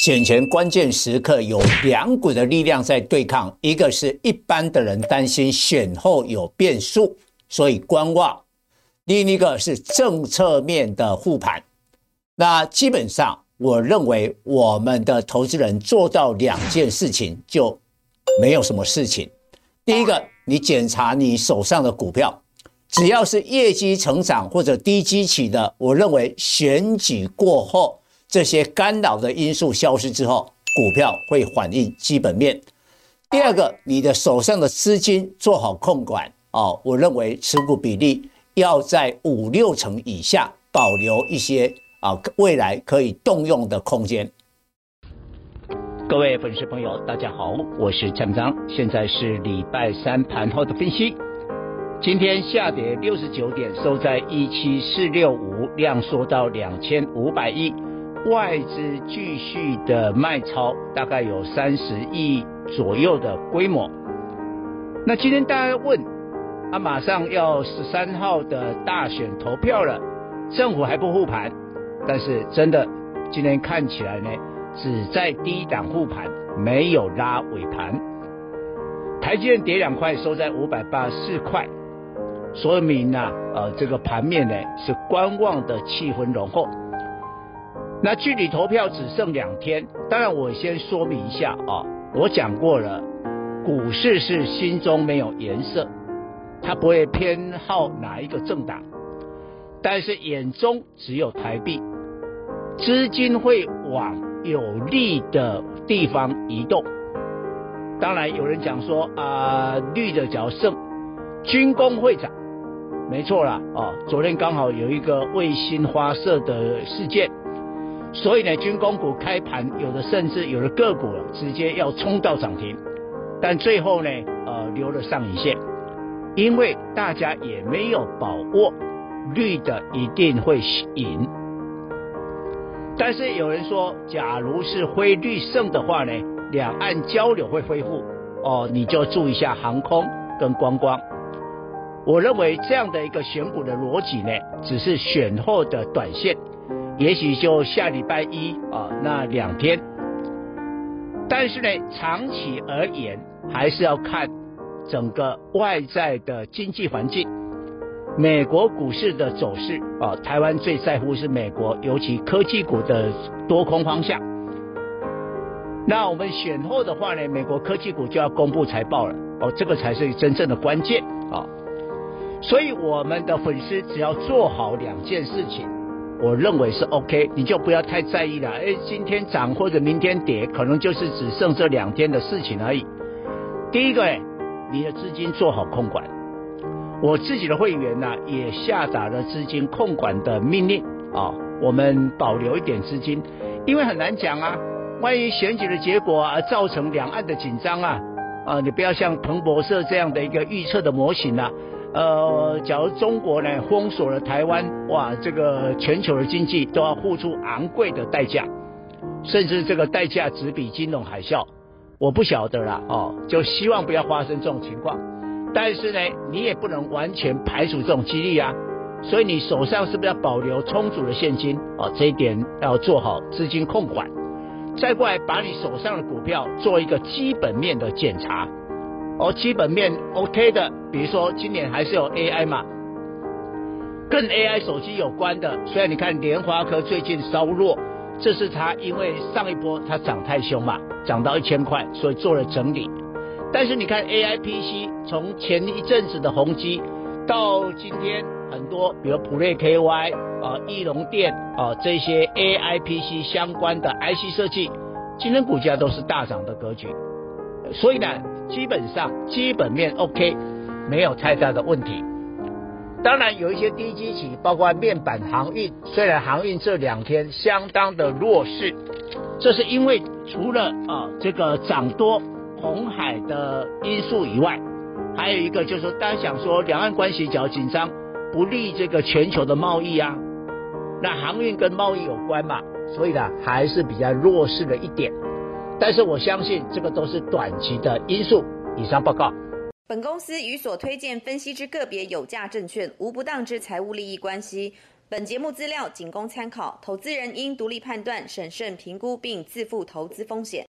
选前关键时刻有两股的力量在对抗，一个是一般的人担心选后有变数，所以观望；另一个是政策面的护盘。那基本上，我认为我们的投资人做到两件事情就没有什么事情。第一个，你检查你手上的股票，只要是业绩成长或者低基期的，我认为选举过后。这些干扰的因素消失之后，股票会反映基本面。第二个，你的手上的资金做好控管哦，我认为持股比例要在五六成以下，保留一些啊未来可以动用的空间。各位粉丝朋友，大家好，我是蔡明彰，现在是礼拜三盘后的分析。今天下跌六十九点，收在一七四六五，量缩到两千五百亿。外资继续的卖超，大概有三十亿左右的规模。那今天大家问，啊，马上要十三号的大选投票了，政府还不护盘，但是真的今天看起来呢，只在低档护盘，没有拉尾盘。台积电跌两块，收在五百八十四块，说明呢，呃，这个盘面呢是观望的气氛浓厚。那距离投票只剩两天，当然我先说明一下啊，我讲过了，股市是心中没有颜色，它不会偏好哪一个政党，但是眼中只有台币，资金会往有利的地方移动。当然有人讲说啊，绿的较胜，军工会涨，没错啦，哦，昨天刚好有一个卫星发射的事件。所以呢，军工股开盘有的甚至有的个股直接要冲到涨停，但最后呢，呃，留了上影线，因为大家也没有把握绿的一定会赢。但是有人说，假如是灰绿胜的话呢，两岸交流会恢复哦，你就注意一下航空跟观光。我认为这样的一个选股的逻辑呢，只是选后的短线。也许就下礼拜一啊，那两天。但是呢，长期而言还是要看整个外在的经济环境，美国股市的走势啊。台湾最在乎是美国，尤其科技股的多空方向。那我们选后的话呢，美国科技股就要公布财报了哦，这个才是真正的关键啊。所以我们的粉丝只要做好两件事情。我认为是 OK，你就不要太在意了。哎，今天涨或者明天跌，可能就是只剩这两天的事情而已。第一个，你的资金做好控管。我自己的会员呢，也下达了资金控管的命令啊。我们保留一点资金，因为很难讲啊。万一选举的结果而造成两岸的紧张啊，啊，你不要像彭博社这样的一个预测的模型啊。呃，假如中国呢封锁了台湾，哇，这个全球的经济都要付出昂贵的代价，甚至这个代价只比金融海啸，我不晓得啦，哦，就希望不要发生这种情况。但是呢，你也不能完全排除这种几率啊，所以你手上是不是要保留充足的现金？哦，这一点要做好资金控管。再过来，把你手上的股票做一个基本面的检查。哦，基本面 OK 的，比如说今年还是有 AI 嘛，跟 AI 手机有关的。虽然你看联发科最近稍弱，这是它因为上一波它涨太凶嘛，涨到一千块，所以做了整理。但是你看 AI PC 从前一阵子的宏基到今天很多，比如普瑞 KY 啊、义隆电啊这些 AI PC 相关的 IC 设计，今天股价都是大涨的格局。所以呢，基本上基本面 OK，没有太大的问题。当然有一些低基企，包括面板、航运。虽然航运这两天相当的弱势，这是因为除了啊这个涨多红海的因素以外，还有一个就是，大家想说两岸关系较紧张，不利这个全球的贸易啊。那航运跟贸易有关嘛，所以呢还是比较弱势的一点。但是我相信这个都是短期的因素。以上报告。本公司与所推荐分析之个别有价证券无不当之财务利益关系。本节目资料仅供参考，投资人应独立判断、审慎评估并自负投资风险。